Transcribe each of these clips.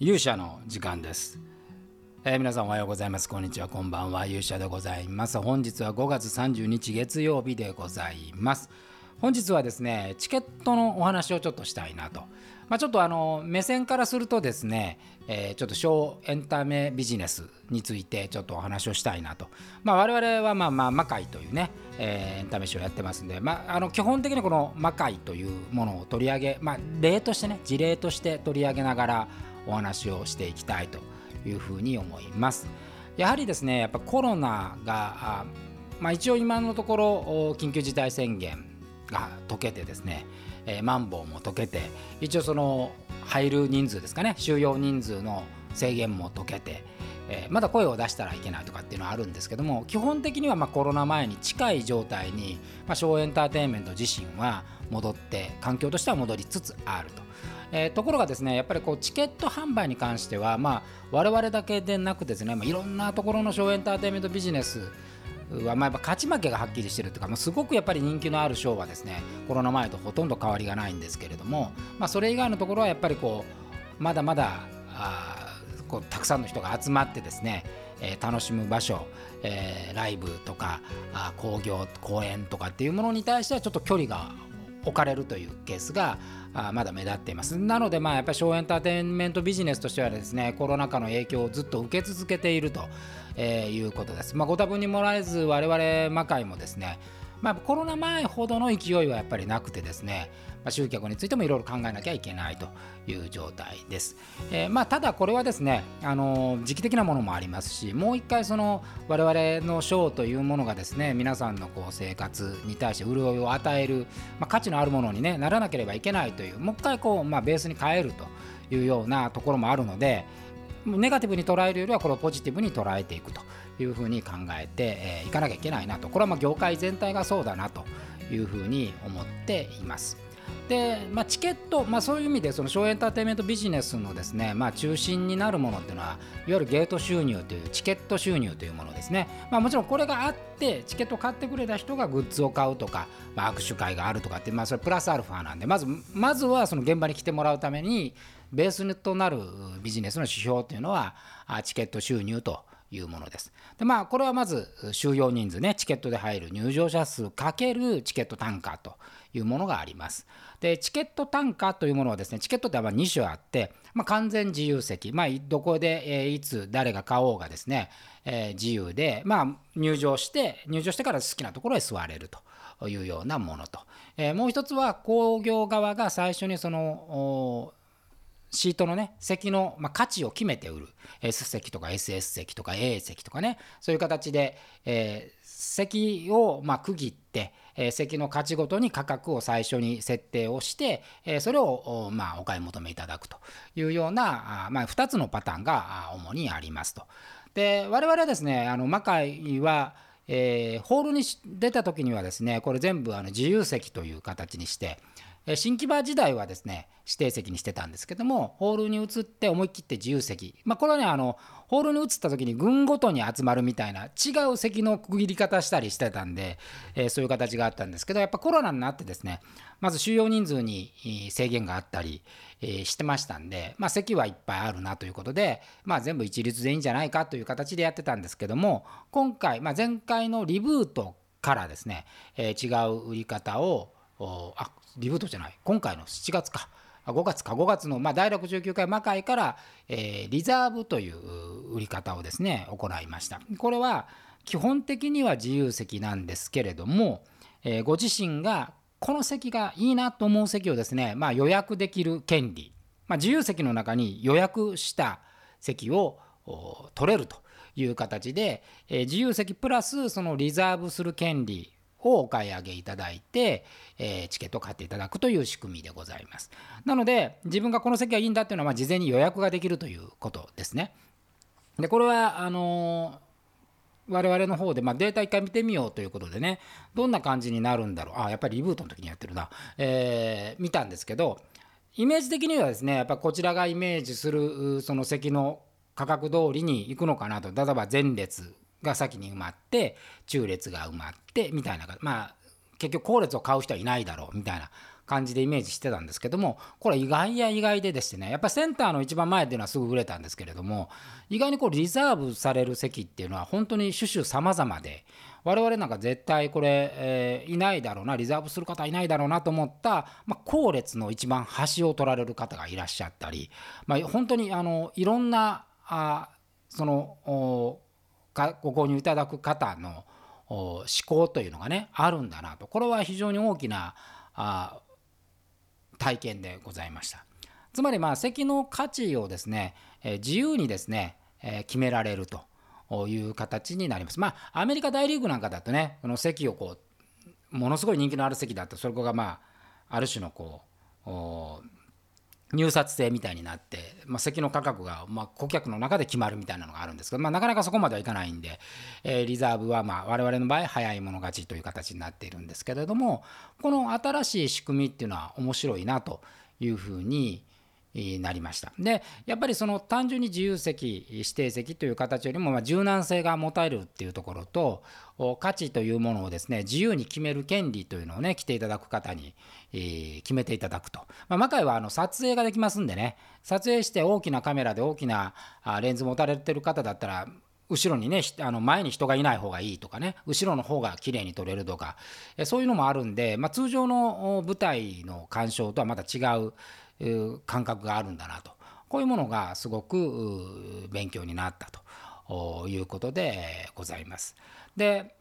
勇者の時間です、えー皆さんおはようございます。こんにちは。こんばんは。勇者でございます。本日は5月30日月曜日でございます。本日はですねチケットのお話をちょっとしたいなと。まあ、ちょっとあの目線からするとですね、えーちょっと小エンタメビジネスについてちょっとお話をしたいなと、まあ、我々はまあまあ魔界というね、えーエンタメショーやってますんで、まあ、あの基本的にこの魔界というものを取り上げ、まあ、例としてね事例として取り上げながらお話をしていきたいというふうに思います。やはりですねやっぱコロナが、まあ、一応今のところ緊急事態宣言が解けてですね、えマンボウも解けて一応その入る人数ですかね収容人数の制限も解けて、えーまだ声を出したらいけないとかっていうのはあるんですけども基本的にはまコロナ前に近い状態に、まあ、ショーエンターテインメント自身は戻って環境としては戻りつつあると。えーところがですねやっぱりこうチケット販売に関しては、まあ、我々だけでなくですね、まあ、いろんなところのショーエンターテインメントビジネスはまあやっぱ勝ち負けがはっきりしてるというか、まあ、すごくやっぱり人気のあるショーはですねコロナ前とほとんど変わりがないんですけれども、まあ、それ以外のところはやっぱりこうまだまだあこうたくさんの人が集まってですね、えー楽しむ場所、えーライブとかあー興行公演とかっていうものに対してはちょっと距離が置かれるというケースがあまだ目立っています。なのでまあやっぱりショーエンターテインメントビジネスとしてはですねコロナ禍の影響をずっと受け続けていると、えーいうことです、まあ、ご多分にもらえず我々魔界もですねまあ、コロナ前ほどの勢いはやっぱりなくてですね、まあ、集客についてもいろいろ考えなきゃいけないという状態です。えーまあ、ただこれはですね、あの時期的なものもありますしもう一回その我々のショーというものがですね皆さんのこう生活に対して潤いを与える、まあ、価値のあるものに、ね、ならなければいけないというもう一回こう、まあ、ベースに変えるというようなところもあるのでネガティブに捉えるよりはこれをポジティブに捉えていくというふうに考えていかなきゃいけないなとこれはま業界全体がそうだなというふうに思っています。で、まあ、チケット、まあ、そういう意味でそのショーエンターテインメントビジネスのですね、まあ、中心になるものっていうのはいわゆるゲート収入というチケット収入というものですね、まあ、もちろんこれがあってチケットを買ってくれた人がグッズを買うとか、まあ、握手会があるとかって、まあ、それプラスアルファなんでまずまずはその現場に来てもらうためにベースとなるビジネスの指標というのはチケット収入というものです。でまあこれはまず収容人数ねチケットで入る入場者数かけるチケット単価というものがあります。でチケット単価というものはですねチケットってまあ2種あって、まあ、完全自由席、まあ、どこで、えーいつ誰が買おうがですね、えー自由で、まあ、入場して入場してから好きなところへ座れるというようなものと、えーもう一つは工業側が最初にそのシートのね席の、まあ、価値を決めて売る S 席とか SS 席とか A 席とかねそういう形で、えー席をま区切って、えー席の価値ごとに価格を最初に設定をして、えーそれをお,、ま、お買い求めいただくというようなあ、まあ、2つのパターンが主にありますと。で我々はですねあの魔界はえーホールに出た時にはですねこれ全部あの自由席という形にして新木場時代はですね指定席にしてたんですけどもホールに移って思い切って自由席。まあこれはねあのホールに移った時に群ごとに集まるみたいな違う席の区切り方したりしてたんで、えーそういう形があったんですけどやっぱコロナになってですねまず収容人数に制限があったり、えーしてましたんで、まあ、席はいっぱいあるなということで、まあ、全部一律でいいんじゃないかという形でやってたんですけども今回、まあ、前回のリブートからですね、えー違う売り方をあリブートじゃない。今回の7月か。5月か。5月の、まあ、第69回魔界から、えーリザーブという売り方をですね行いました。これは基本的には自由席なんですけれども、えーご自身がこの席がいいなと思う席をですね、まあ、予約できる権利、まあ、自由席の中に予約した席を取れるという形で、えー自由席プラスそのリザーブする権利をお買い上げいただいて、えーチケットを買っていただくという仕組みでございます。なので自分がこの席がいいんだっていうのはまあ事前に予約ができるということですね。でこれはあのー我々の方で、まあ、データ一回見てみようということでねどんな感じになるんだろうあやっぱりリブートの時にやってるな、えー見たんですけどイメージ的にはですねやっぱこちらがイメージするその席の価格通りに行くのかなと例えば前列が先に埋まって中列が埋まってみたいなまあ結局後列を買う人はいないだろうみたいな感じでイメージしてたんですけどもこれ意外や意外ででしてねやっぱセンターの一番前っていうのはすぐ売れたんですけれども意外にこうリザーブされる席っていうのは本当に種々様々で我々なんか絶対これ、え、いないだろうなリザーブする方いないだろうなと思った、まあ、後列の一番端を取られる方がいらっしゃったり、まあ、本当にあのいろんなあそのご購入いただく方の思考というのがねあるんだなと。これは非常に大きなあ体験でございました。つまりまあ席の価値をですね、え、自由にですね、え、決められるという形になります。まあアメリカ大リーグなんかだとねこの席をこうものすごい人気のある席だとそれがまあある種のこう入札制みたいになって、まあ、席の価格が、まあ、顧客の中で決まるみたいなのがあるんですけど、まあ、なかなかそこまではいかないんで、えー、リザーブはまあ我々の場合早い者勝ちという形になっているんですけれどもこの新しい仕組みっていうのは面白いなというふうにになりました。でやっぱりその単純に自由席指定席という形よりもま柔軟性が持たれるっていうところと価値というものをですね自由に決める権利というのをね来ていただく方に、え決めていただくと、まあ、魔界はあの撮影ができますんでね撮影して大きなカメラで大きなレンズ持たれてる方だったら後ろにねあの前に人がいない方がいいとかね後ろの方が綺麗に撮れるとかそういうのもあるんで、まあ、通常の舞台の鑑賞とはまた違う感覚があるんだなとこういうものがすごく勉強になったということでございます。で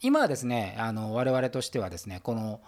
今はですねあの我々としてはですねこの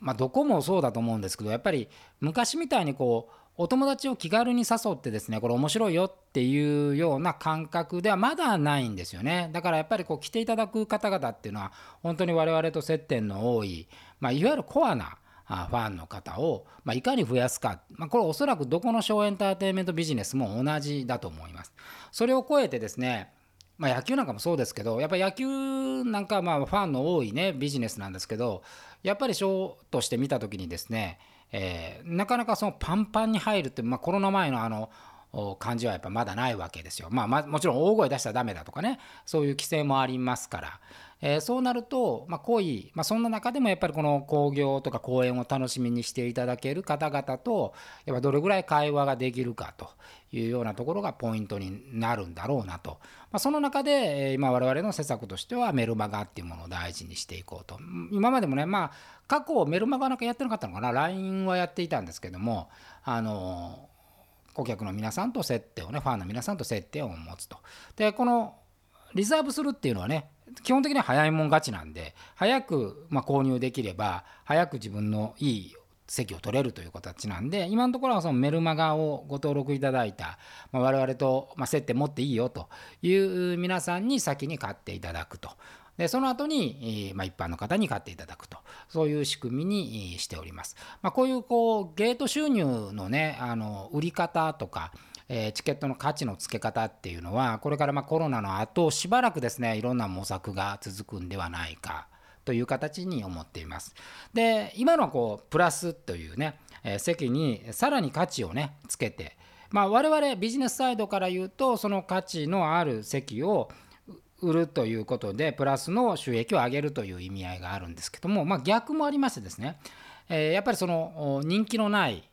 まあ、どこもそうだと思うんですけどやっぱり昔みたいにこうお友達を気軽に誘ってですねこれ面白いよっていうような感覚ではまだないんですよねだからやっぱりこう来ていただく方々っていうのは本当に我々と接点の多い、まあ、いわゆるコアなファンの方を、まあ、いかに増やすか、まあ、これおそらくどこのショーエンターテインメントビジネスも同じだと思います。それを超えてですねまあ、野球なんかもそうですけどやっぱり野球なんかまあファンの多いねビジネスなんですけどやっぱりショーとして見た時にですね、えー、なかなかそのパンパンに入るって、まあ、コロナ前のあの感じはやっぱまだないわけですよ。まあ、もちろん大声出したらダメだとかねそういう規制もありますから、えー、そうなると、まあ、濃い、まあ、そんな中でもやっぱりこの興行とか公演を楽しみにしていただける方々とやっぱどれぐらい会話ができるかというようなところがポイントになるんだろうなと、まあ、その中で、え、今我々の施策としてはメルマガっていうものを大事にしていこうと。今までもねまあ過去メルマガなんかやってなかったのかな。LINE はやっていたんですけどもあの顧客の皆さんと接点をねファンの皆さんと接点を持つと。でこのリザーブするっていうのはね基本的には早いもん勝ちなんで早くま購入できれば早く自分のいい席を取れるという形なんで今のところはそのメルマガをご登録いただいた、まあ、我々と、ま接点持っていいよという皆さんに先に買っていただくとでその後に、まあ、一般の方に買っていただくとそういう仕組みにしております。まあ、こういうこうゲート収入のねあの売り方とかえチケットの価値のつけ方っていうのはこれからまコロナの後しばらくですねいろんな模索が続くんではないかという形に思っています。で今のこうプラスというね、え席にさらに価値をねつけてまあ、我々ビジネスサイドから言うとその価値のある席を売るということでプラスの収益を上げるという意味合いがあるんですけども、まあ、逆もありましてですね、え、やっぱりその人気のない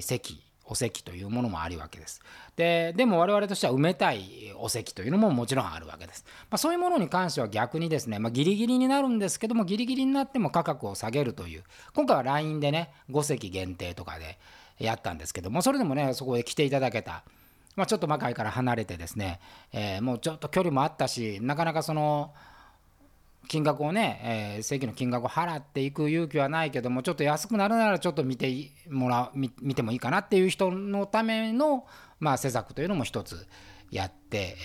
席お席というものもあるわけです。ででも我々としては埋めたいお席というのももちろんあるわけです。まあ、そういうものに関しては逆にですね、まあ、ギリギリになるんですけどもギリギリになっても価格を下げるという今回は LINE でね5席限定とかでやったんですけどもそれでもねそこへ来ていただけた。まあ、ちょっと魔界から離れてですね、えー、もうちょっと距離もあったしなかなかその金額をね、えー、正規の金額を払っていく勇気はないけどもちょっと安くなるならちょっと見てもらう見てもいいかなっていう人のための、まあ、施策というのも一つやって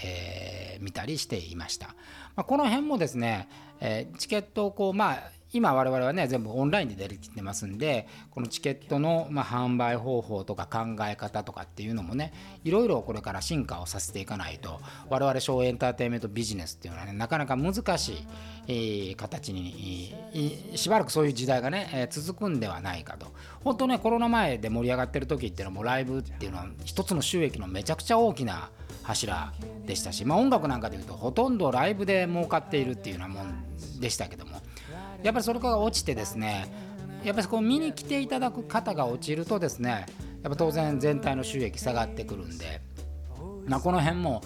み、えー、たりしていました。まあ、この辺もですね、えー、チケットをこうまあ今我々はね全部オンラインで出てきてますんでこのチケットのま販売方法とか考え方とかっていうのもねいろいろこれから進化をさせていかないと我々ショーエンターテインメントビジネスっていうのはねなかなか難しい、形に、しばらくそういう時代がね、え、続くんではないかと。本当ねコロナ前で盛り上がってる時っていうのはもライブっていうのは一つの収益のめちゃくちゃ大きな柱でしたし、まあ、音楽なんかでいうとほとんどライブで儲かっているっていうようなもんでしたけどもやっぱりそれから落ちてですねやっぱりこう見に来ていただく方が落ちるとですねやっぱ当然全体の収益下がってくるんで、まあ、この辺も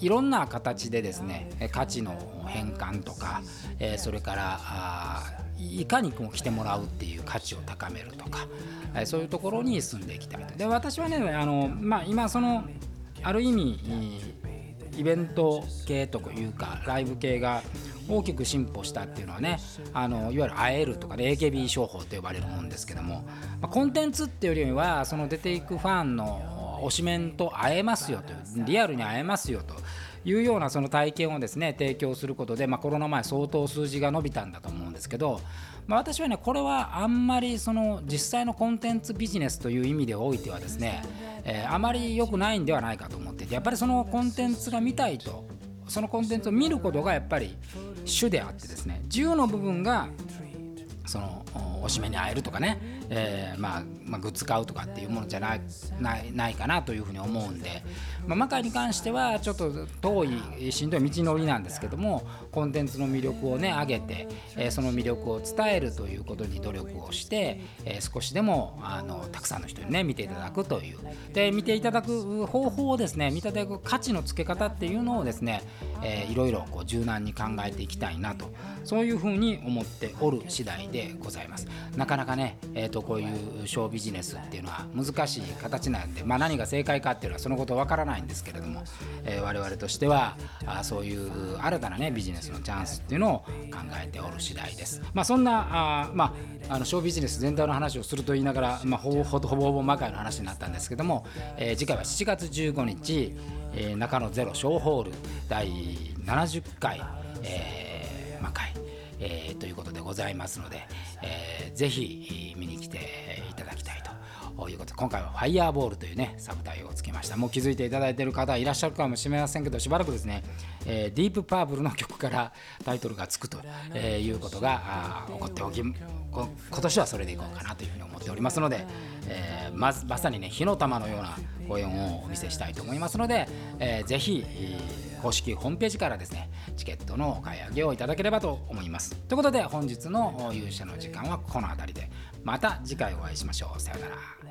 いろんな形でですね価値の変換とか、えー、それからあいかにこう来てもらうっていう価値を高めるとか、えー、そういうところに進んでいきたいと。で私はねあの、まあ、今そのある意味イベント系というかライブ系が大きく進歩したっていうのはねあのいわゆる会えるとか、で、AKB 商法と呼ばれるもんですけども、まあ、コンテンツっていうよりはその出ていくファンの推しメンと会えますよというリアルに会えますよというようなその体験をですね提供することで、まあ、コロナ前相当数字が伸びたんだと思うんですけど、まあ、私はねこれはあんまりその実際のコンテンツビジネスという意味でおいてはですね、えー、あまり良くないんではないかと思っていてやっぱりそのコンテンツが見たいとそのコンテンツを見ることがやっぱり主であってですね10の部分がそのおしめに会えるとかね、えー、まあ、まあ、グッズ買うとかっていうものじゃないないないかなというふうに思うんで、まあ、マカイに関してはちょっと遠いしんどい道のりなんですけどもコンテンツの魅力をね上げて、えー、その魅力を伝えるということに努力をして、えー、少しでもあのたくさんの人にね見ていただくというで見ていただく方法をですね見ていただく価値のつけ方っていうのをですね、えー、いろいろこう柔軟に考えていきたいなとそういうふうに思っておる次第でございますなかなかね、えー、とこういうショービジネスっていうのは難しい形なんで、まあ、何が正解かっていうのはそのことわからないんですけれども、えー、我々としてはあそういう新たなねビジネスのチャンスっていうのを考えておる次第です。まあそんなあまああのショービジネス全体の話をすると言いながら、まあ、ほぼほぼほぼ魔界の話になったんですけども、えー、次回は7月15日、えー、中野ゼロショーホール第70回、えー、魔界えー、ということでございますので、えー、ぜひ見に来ていただきたいということで今回は「ファイヤーボールというねサブタイをつけました。もう気づいていただいている方いらっしゃるかもしれませんけどしばらくですね、えー、ディープパープルの曲からタイトルがつくとい。うことが起こっておき今年はそれでいこうかなというふうに思っておりますので、えー、ままさにね火の玉のような公演をお見せしたいと思いますので、えー、ぜひ、公式ホームページからですねチケットのお買い上げをいただければと思います。ということで本日の勇者の時間はこの辺りで。また次回お会いしましょう。さようなら